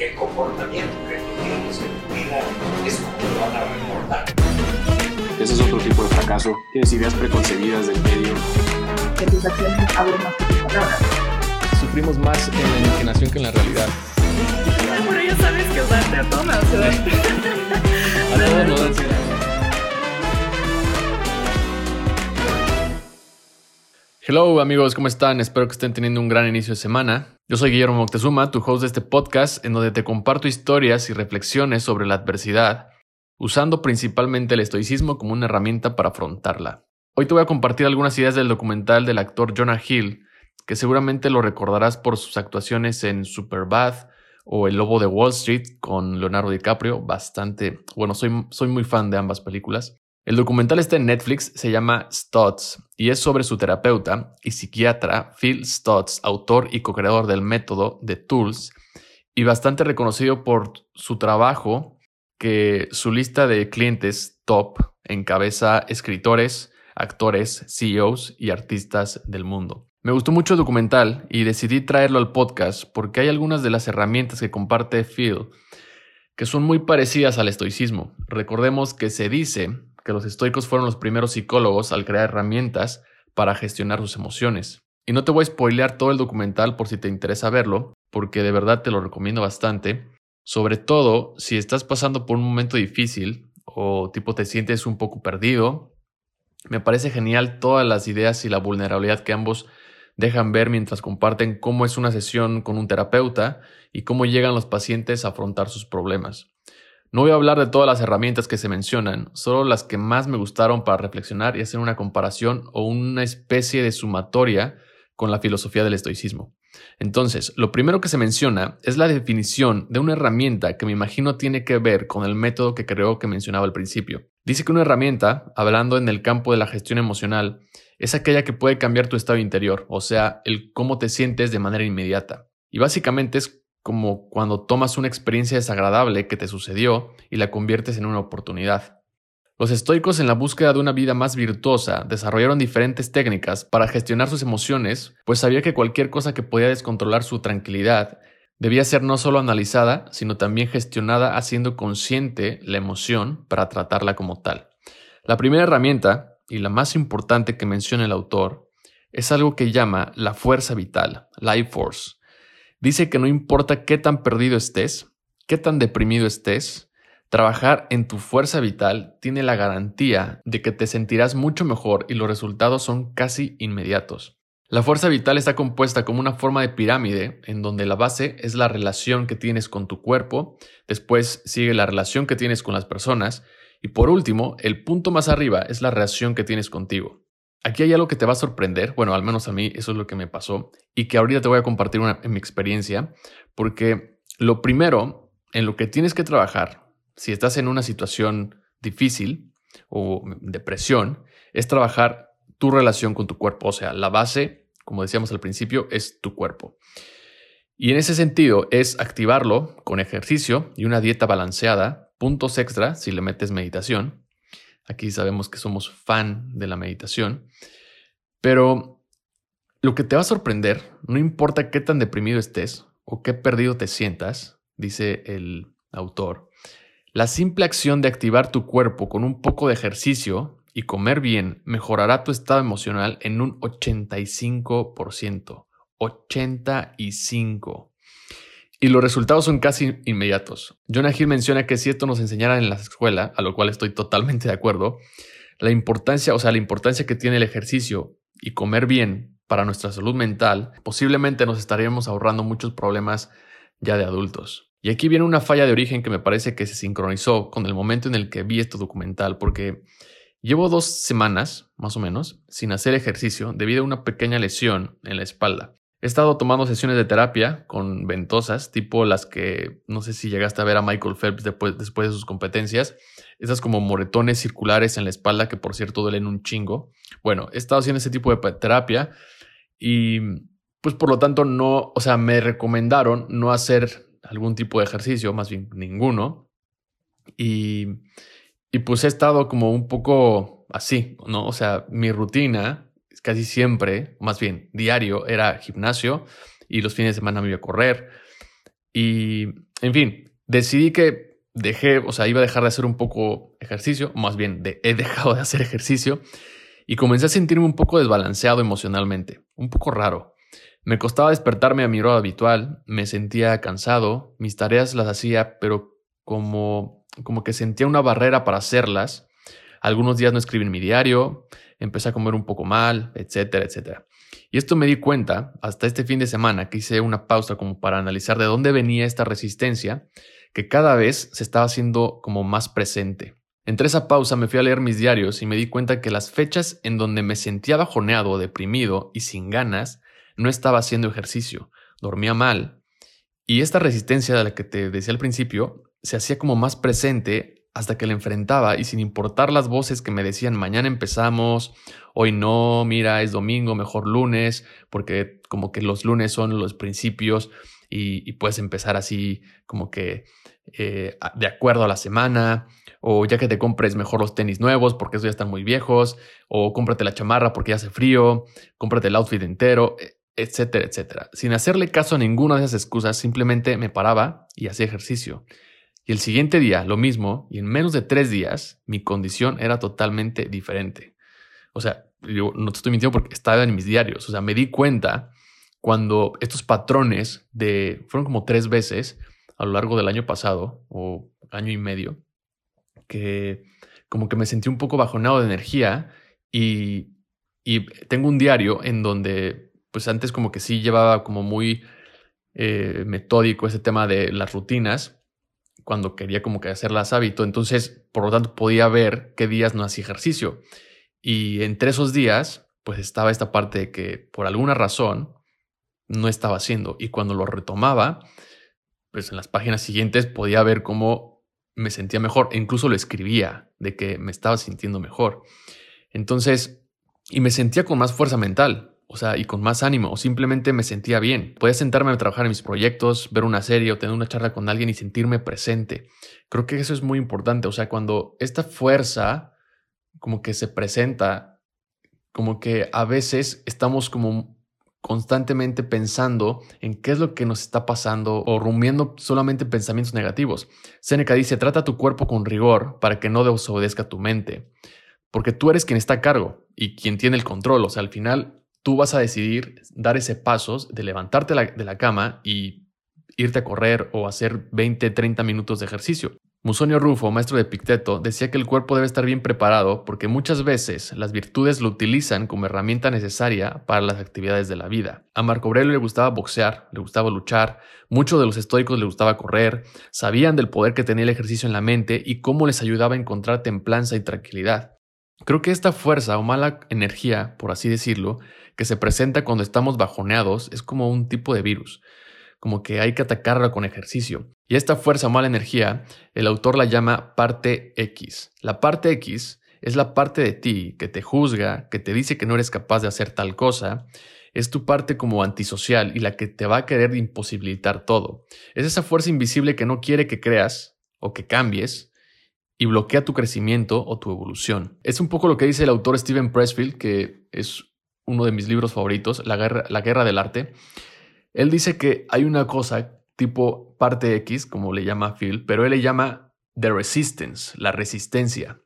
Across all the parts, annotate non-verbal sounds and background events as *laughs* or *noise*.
el comportamiento que tú tienes en tu vida es como lo van a recordar. Ese es otro tipo de fracaso. Tienes ideas preconcebidas del medio. Que tus acciones hablen más que tus palabras. Sufrimos más en la imaginación que en la realidad. Pero ya sabes que darte a todas, A todos nos Hello amigos, ¿cómo están? Espero que estén teniendo un gran inicio de semana. Yo soy Guillermo Moctezuma, tu host de este podcast, en donde te comparto historias y reflexiones sobre la adversidad, usando principalmente el estoicismo como una herramienta para afrontarla. Hoy te voy a compartir algunas ideas del documental del actor Jonah Hill, que seguramente lo recordarás por sus actuaciones en Superbad o El Lobo de Wall Street con Leonardo DiCaprio, bastante, bueno, soy, soy muy fan de ambas películas. El documental está en Netflix, se llama Stutz y es sobre su terapeuta y psiquiatra Phil Stutz, autor y co-creador del método de Tools y bastante reconocido por su trabajo que su lista de clientes top encabeza escritores, actores, CEOs y artistas del mundo. Me gustó mucho el documental y decidí traerlo al podcast porque hay algunas de las herramientas que comparte Phil que son muy parecidas al estoicismo. Recordemos que se dice que los estoicos fueron los primeros psicólogos al crear herramientas para gestionar sus emociones. Y no te voy a spoilear todo el documental por si te interesa verlo, porque de verdad te lo recomiendo bastante, sobre todo si estás pasando por un momento difícil o tipo te sientes un poco perdido. Me parece genial todas las ideas y la vulnerabilidad que ambos dejan ver mientras comparten cómo es una sesión con un terapeuta y cómo llegan los pacientes a afrontar sus problemas. No voy a hablar de todas las herramientas que se mencionan, solo las que más me gustaron para reflexionar y hacer una comparación o una especie de sumatoria con la filosofía del estoicismo. Entonces, lo primero que se menciona es la definición de una herramienta que me imagino tiene que ver con el método que creo que mencionaba al principio. Dice que una herramienta, hablando en el campo de la gestión emocional, es aquella que puede cambiar tu estado interior, o sea, el cómo te sientes de manera inmediata. Y básicamente es como cuando tomas una experiencia desagradable que te sucedió y la conviertes en una oportunidad. Los estoicos en la búsqueda de una vida más virtuosa desarrollaron diferentes técnicas para gestionar sus emociones, pues sabía que cualquier cosa que podía descontrolar su tranquilidad debía ser no solo analizada, sino también gestionada haciendo consciente la emoción para tratarla como tal. La primera herramienta, y la más importante que menciona el autor, es algo que llama la fuerza vital, life force, Dice que no importa qué tan perdido estés, qué tan deprimido estés, trabajar en tu fuerza vital tiene la garantía de que te sentirás mucho mejor y los resultados son casi inmediatos. La fuerza vital está compuesta como una forma de pirámide en donde la base es la relación que tienes con tu cuerpo, después sigue la relación que tienes con las personas y por último, el punto más arriba es la relación que tienes contigo. Aquí hay algo que te va a sorprender, bueno, al menos a mí eso es lo que me pasó y que ahorita te voy a compartir en mi experiencia, porque lo primero en lo que tienes que trabajar, si estás en una situación difícil o depresión, es trabajar tu relación con tu cuerpo, o sea, la base, como decíamos al principio, es tu cuerpo. Y en ese sentido es activarlo con ejercicio y una dieta balanceada, puntos extra si le metes meditación, Aquí sabemos que somos fan de la meditación. Pero lo que te va a sorprender, no importa qué tan deprimido estés o qué perdido te sientas, dice el autor, la simple acción de activar tu cuerpo con un poco de ejercicio y comer bien mejorará tu estado emocional en un 85%. 85%. Y los resultados son casi inmediatos. Jonah Hill menciona que si esto nos enseñara en la escuela, a lo cual estoy totalmente de acuerdo, la importancia, o sea, la importancia que tiene el ejercicio y comer bien para nuestra salud mental, posiblemente nos estaríamos ahorrando muchos problemas ya de adultos. Y aquí viene una falla de origen que me parece que se sincronizó con el momento en el que vi este documental, porque llevo dos semanas, más o menos, sin hacer ejercicio debido a una pequeña lesión en la espalda. He estado tomando sesiones de terapia con ventosas, tipo las que no sé si llegaste a ver a Michael Phelps después, de sus competencias. Esas como moretones circulares en la espalda que por cierto duelen un chingo. Bueno, he estado haciendo ese tipo de terapia y pues por lo tanto no, o sea, me recomendaron no hacer algún tipo de ejercicio, más bien ninguno. Y, y pues he estado como un poco así, ¿no? O sea, mi rutina casi siempre, más bien diario, era gimnasio y los fines de semana me iba a correr. Y En fin, decidí que dejé, o sea, iba a dejar de hacer un poco ejercicio, más bien de, he dejado de hacer *laughs* ejercicio y comencé a sentirme un poco desbalanceado emocionalmente, un poco raro. Me costaba despertarme a mi hora habitual, me sentía cansado, mis tareas las hacía, pero como, como que sentía una barrera para hacerlas. Algunos días no escribí en mi diario, empecé a comer un poco mal, etcétera, etcétera. Y esto me di cuenta hasta este fin de semana que hice una pausa como para analizar de dónde venía esta resistencia, que cada vez se estaba haciendo como más presente. Entre esa pausa me fui a leer mis diarios y me di cuenta que las fechas en donde me sentía bajoneado, deprimido y sin ganas no estaba haciendo ejercicio, dormía mal. Y esta resistencia de la que te decía al principio se hacía como más presente hasta que la enfrentaba y sin importar las voces que me decían mañana empezamos, hoy no, mira, es domingo, mejor lunes, porque como que los lunes son los principios y, puedes empezar así como que eh, de acuerdo a la semana, o ya que te compres mejor los tenis nuevos porque esos ya están muy viejos, o cómprate la chamarra porque ya hace frío, cómprate el outfit entero, etcétera, etcétera. Sin hacerle caso a ninguna de esas excusas, simplemente me paraba y hacía ejercicio. Y el siguiente día, lo mismo, y en menos de tres días, mi condición era totalmente diferente. O sea, yo no te estoy mintiendo porque estaba en mis diarios. O sea, me di cuenta cuando estos patrones de, fueron como tres veces a lo largo del año pasado o año y medio, que como que me sentí un poco bajonado de energía y, y tengo un diario en donde pues antes como que sí llevaba como muy eh, metódico ese tema de las rutinas cuando quería como que hacerlas hábito. Entonces, por lo tanto, podía ver qué días no hacía ejercicio. Y entre esos días, pues estaba esta parte de que por alguna razón no estaba haciendo. Y cuando lo retomaba, pues en las páginas siguientes podía ver cómo me sentía mejor. E incluso lo escribía de que me estaba sintiendo mejor. Entonces, y me sentía con más fuerza mental o sea, y con más ánimo, o simplemente me sentía bien. Podía sentarme a trabajar en mis proyectos, ver una serie o tener una charla con alguien y sentirme presente. Creo que eso es muy importante. O sea, cuando esta fuerza como que se presenta, como que a veces estamos como constantemente pensando en qué es lo que nos está pasando o rumiando solamente pensamientos negativos. Seneca dice, trata tu cuerpo con rigor para que no desobedezca tu mente, porque tú eres quien está a cargo y quien tiene el control. O sea, al final tú vas a decidir dar ese paso de levantarte de la cama y irte a correr o hacer 20, 30 minutos de ejercicio. Musonio Rufo, maestro de Picteto, decía que el cuerpo debe estar bien preparado porque muchas veces las virtudes lo utilizan como herramienta necesaria para las actividades de la vida. A Marco Aurelio le gustaba boxear, le gustaba luchar, muchos de los estoicos le gustaba correr, sabían del poder que tenía el ejercicio en la mente y cómo les ayudaba a encontrar templanza y tranquilidad. Creo que esta fuerza o mala energía, por así decirlo, que se presenta cuando estamos bajoneados es como un tipo de virus, como que hay que atacarla con ejercicio. Y esta fuerza o mala energía, el autor la llama parte X. La parte X es la parte de ti que te juzga, que te dice que no eres capaz de hacer tal cosa, es tu parte como antisocial y la que te va a querer imposibilitar todo. Es esa fuerza invisible que no quiere que creas o que cambies y bloquea tu crecimiento o tu evolución. Es un poco lo que dice el autor Steven Pressfield, que es uno de mis libros favoritos, La Guerra, la Guerra del Arte, él dice que hay una cosa tipo parte X, como le llama Phil, pero él le llama The Resistance, la resistencia.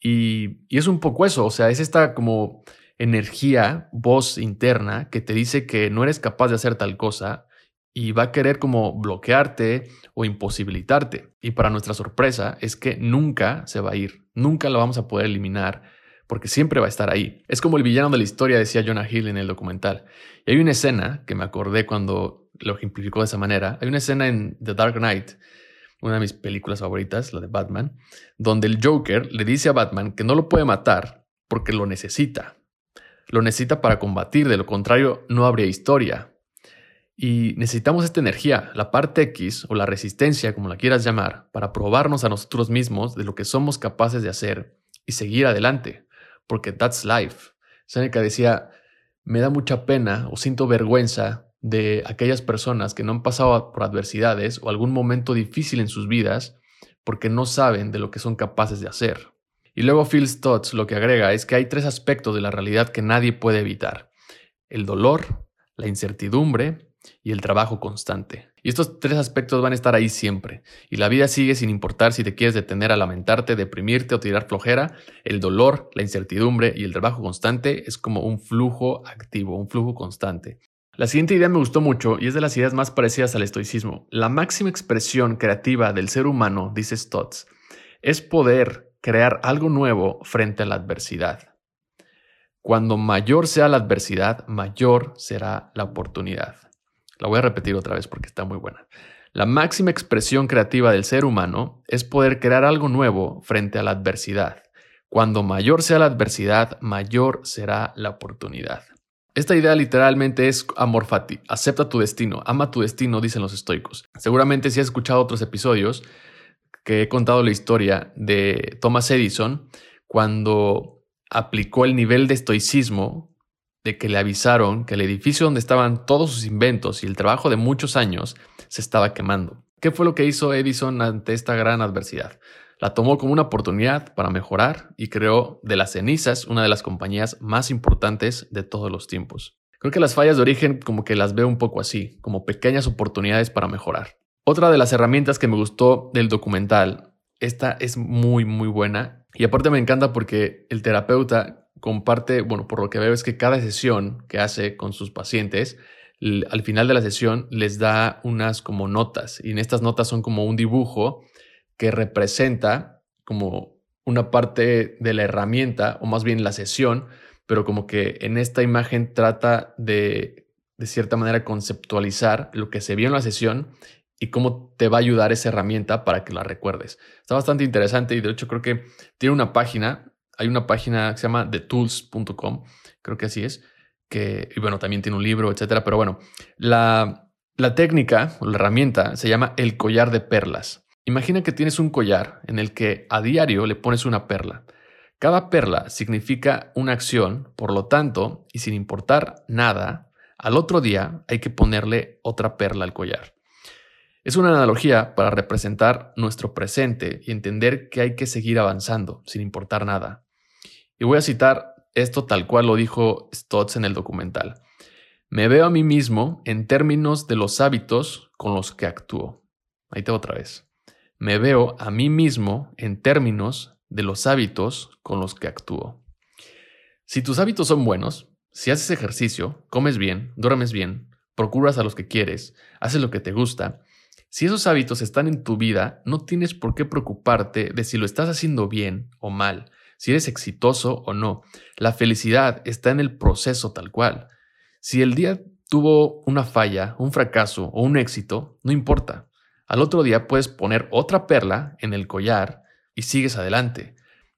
Y, y es un poco eso, o sea, es esta como energía, voz interna que te dice que no eres capaz de hacer tal cosa y va a querer como bloquearte o imposibilitarte. Y para nuestra sorpresa es que nunca se va a ir, nunca lo vamos a poder eliminar porque siempre va a estar ahí. Es como el villano de la historia, decía Jonah Hill en el documental. Y hay una escena que me acordé cuando lo ejemplificó de esa manera. Hay una escena en The Dark Knight, una de mis películas favoritas, la de Batman, donde el Joker le dice a Batman que no lo puede matar porque lo necesita. Lo necesita para combatir, de lo contrario no habría historia. Y necesitamos esta energía, la parte X o la resistencia, como la quieras llamar, para probarnos a nosotros mismos de lo que somos capaces de hacer y seguir adelante porque that's life. Seneca decía, me da mucha pena o siento vergüenza de aquellas personas que no han pasado por adversidades o algún momento difícil en sus vidas porque no saben de lo que son capaces de hacer. Y luego Phil Stutz lo que agrega es que hay tres aspectos de la realidad que nadie puede evitar. El dolor, la incertidumbre y el trabajo constante. Y estos tres aspectos van a estar ahí siempre. Y la vida sigue sin importar si te quieres detener a lamentarte, deprimirte o tirar flojera. El dolor, la incertidumbre y el trabajo constante es como un flujo activo, un flujo constante. La siguiente idea me gustó mucho y es de las ideas más parecidas al estoicismo. La máxima expresión creativa del ser humano, dice Stotts, es poder crear algo nuevo frente a la adversidad. Cuando mayor sea la adversidad, mayor será la oportunidad. La voy a repetir otra vez porque está muy buena. La máxima expresión creativa del ser humano es poder crear algo nuevo frente a la adversidad. Cuando mayor sea la adversidad, mayor será la oportunidad. Esta idea literalmente es amor fati, acepta tu destino, ama tu destino, dicen los estoicos. Seguramente si has escuchado otros episodios que he contado la historia de Thomas Edison cuando aplicó el nivel de estoicismo de que le avisaron que el edificio donde estaban todos sus inventos y el trabajo de muchos años se estaba quemando. ¿Qué fue lo que hizo Edison ante esta gran adversidad? La tomó como una oportunidad para mejorar y creó de las cenizas una de las compañías más importantes de todos los tiempos. Creo que las fallas de origen como que las veo un poco así, como pequeñas oportunidades para mejorar. Otra de las herramientas que me gustó del documental, esta es muy muy buena y aparte me encanta porque el terapeuta comparte, bueno, por lo que veo es que cada sesión que hace con sus pacientes, al final de la sesión les da unas como notas y en estas notas son como un dibujo que representa como una parte de la herramienta o más bien la sesión, pero como que en esta imagen trata de de cierta manera conceptualizar lo que se vio en la sesión y cómo te va a ayudar esa herramienta para que la recuerdes. Está bastante interesante y de hecho creo que tiene una página, hay una página que se llama thetools.com, creo que así es, que, y bueno, también tiene un libro, etcétera, pero bueno, la, la técnica o la herramienta se llama el collar de perlas. Imagina que tienes un collar en el que a diario le pones una perla. Cada perla significa una acción, por lo tanto, y sin importar nada, al otro día hay que ponerle otra perla al collar. Es una analogía para representar nuestro presente y entender que hay que seguir avanzando sin importar nada. Y voy a citar esto tal cual lo dijo Stotts en el documental. Me veo a mí mismo en términos de los hábitos con los que actúo. Ahí te otra vez. Me veo a mí mismo en términos de los hábitos con los que actúo. Si tus hábitos son buenos, si haces ejercicio, comes bien, duermes bien, procuras a los que quieres, haces lo que te gusta, si esos hábitos están en tu vida, no tienes por qué preocuparte de si lo estás haciendo bien o mal, si eres exitoso o no. La felicidad está en el proceso tal cual. Si el día tuvo una falla, un fracaso o un éxito, no importa. Al otro día puedes poner otra perla en el collar y sigues adelante.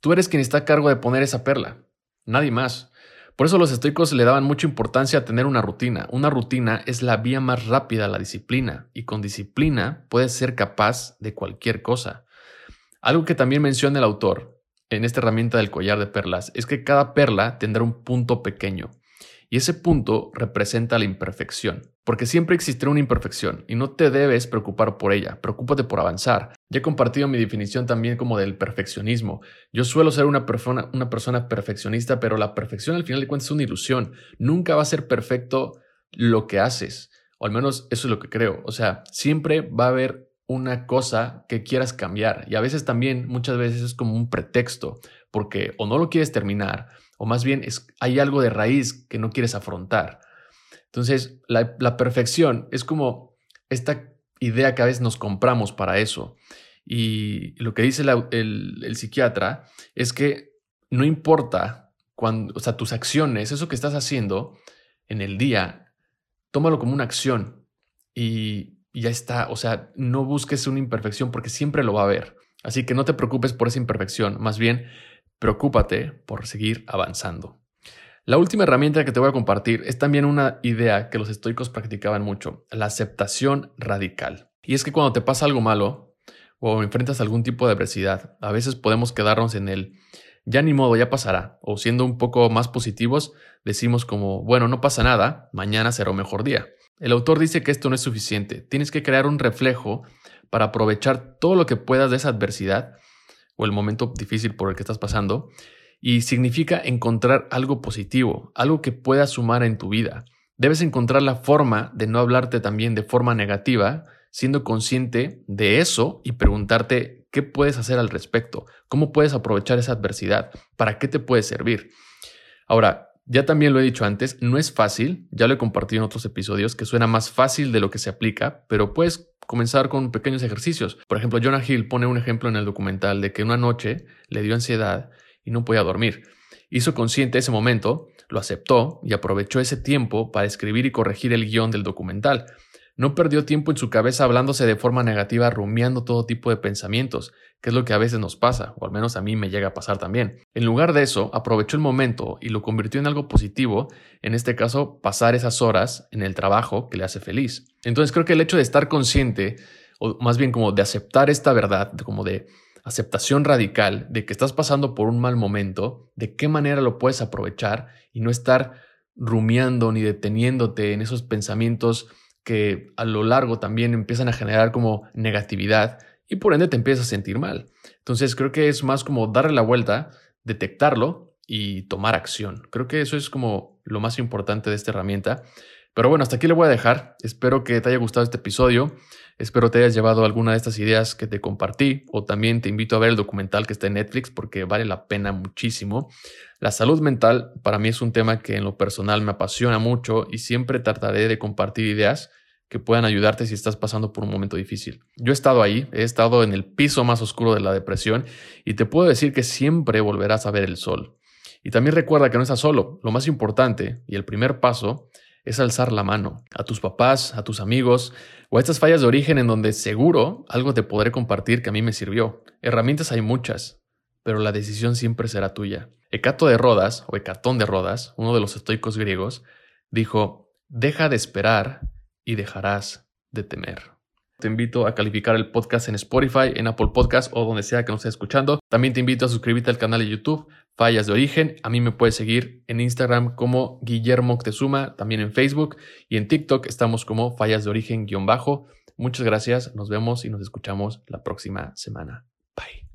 Tú eres quien está a cargo de poner esa perla, nadie más. Por eso los estoicos le daban mucha importancia a tener una rutina. Una rutina es la vía más rápida a la disciplina y con disciplina puedes ser capaz de cualquier cosa. Algo que también menciona el autor en esta herramienta del collar de perlas es que cada perla tendrá un punto pequeño y ese punto representa la imperfección, porque siempre existirá una imperfección y no te debes preocupar por ella, preocúpate por avanzar. Ya he compartido mi definición también como del perfeccionismo. Yo suelo ser una persona, perfeccionista, pero la perfección al final de cuentas es una ilusión. Nunca va a ser perfecto lo que haces, o al menos eso es lo que creo. O sea, siempre va a haber una cosa que quieras cambiar y a veces también, muchas veces es como un pretexto, porque o no lo quieres terminar, o más bien es, hay algo de raíz que no quieres afrontar. Entonces, la, perfección es como esta idea que a veces nos compramos para eso. Y lo que dice el, el, psiquiatra es que no importa cuando, o sea, tus acciones, eso que estás haciendo en el día, tómalo como una acción y, y ya está. O sea, no busques una imperfección porque siempre lo va a haber. Así que no te preocupes por esa imperfección, más bien Preocúpate por seguir avanzando. La última herramienta que te voy a compartir es también una idea que los estoicos practicaban mucho, la aceptación radical. Y es que cuando te pasa algo malo o enfrentas algún tipo de adversidad, a veces podemos quedarnos en el ya ni modo, ya pasará, o siendo un poco más positivos, decimos como, bueno, no pasa nada, mañana será un mejor día. El autor dice que esto no es suficiente, tienes que crear un reflejo para aprovechar todo lo que puedas de esa adversidad o el momento difícil por el que estás pasando y significa encontrar algo positivo, algo que puedas sumar en tu vida. Debes encontrar la forma de no hablarte también de forma negativa, siendo consciente de eso y preguntarte qué puedes hacer al respecto, cómo puedes aprovechar esa adversidad, para qué te puede servir. Ahora, ya también lo he dicho antes, no es fácil, ya lo he compartido en otros episodios, que suena más fácil de lo que se aplica, pero puedes comenzar con pequeños ejercicios. Por ejemplo, Jonah Hill pone un ejemplo en el documental de que una noche le dio ansiedad y no podía dormir. Hizo consciente ese momento, lo aceptó y aprovechó ese tiempo para escribir y corregir el guion del documental. No perdió tiempo en su cabeza hablándose de forma negativa, rumiando todo tipo de pensamientos, que es lo que a veces nos pasa, o al menos a mí me llega a pasar también. En lugar de eso, aprovechó el momento y lo convirtió en algo positivo, en este caso, pasar esas horas en el trabajo que le hace feliz. Entonces creo que el hecho de estar consciente, o más bien como de aceptar esta verdad, como de aceptación radical de que estás pasando por un mal momento, de qué manera lo puedes aprovechar y no estar rumiando ni deteniéndote en esos pensamientos que a lo largo también empiezan a generar como negatividad y por ende te empiezas a sentir mal. Entonces creo que es más como darle la vuelta, detectarlo y tomar acción. Creo que eso es como lo más importante de esta herramienta. Pero bueno, hasta aquí le voy a dejar. Espero que te haya gustado este episodio. Espero te hayas llevado alguna de estas ideas que te compartí o también te invito a ver el documental que está en Netflix porque vale la pena muchísimo. La salud mental para mí es un tema que en lo personal me apasiona mucho y siempre trataré de compartir ideas que puedan ayudarte si estás pasando por un momento difícil. Yo he estado ahí, he estado en el piso más oscuro de la depresión y te puedo decir que siempre volverás a ver el sol. Y también recuerda que no estás solo. Lo más importante y el primer paso es alzar la mano a tus papás, a tus amigos o a estas fallas de origen en donde seguro algo te podré compartir que a mí me sirvió. Herramientas hay muchas, pero la decisión siempre será tuya. Hecato de Rodas, o Hecatón de Rodas, uno de los estoicos griegos, dijo, deja de esperar y dejarás de temer. Te invito a calificar el podcast en Spotify, en Apple Podcast o donde sea que nos estés escuchando. También te invito a suscribirte al canal de YouTube Fallas de Origen. A mí me puedes seguir en Instagram como Guillermo Octezuma, también en Facebook y en TikTok estamos como Fallas de Origen-bajo. Muchas gracias, nos vemos y nos escuchamos la próxima semana. Bye.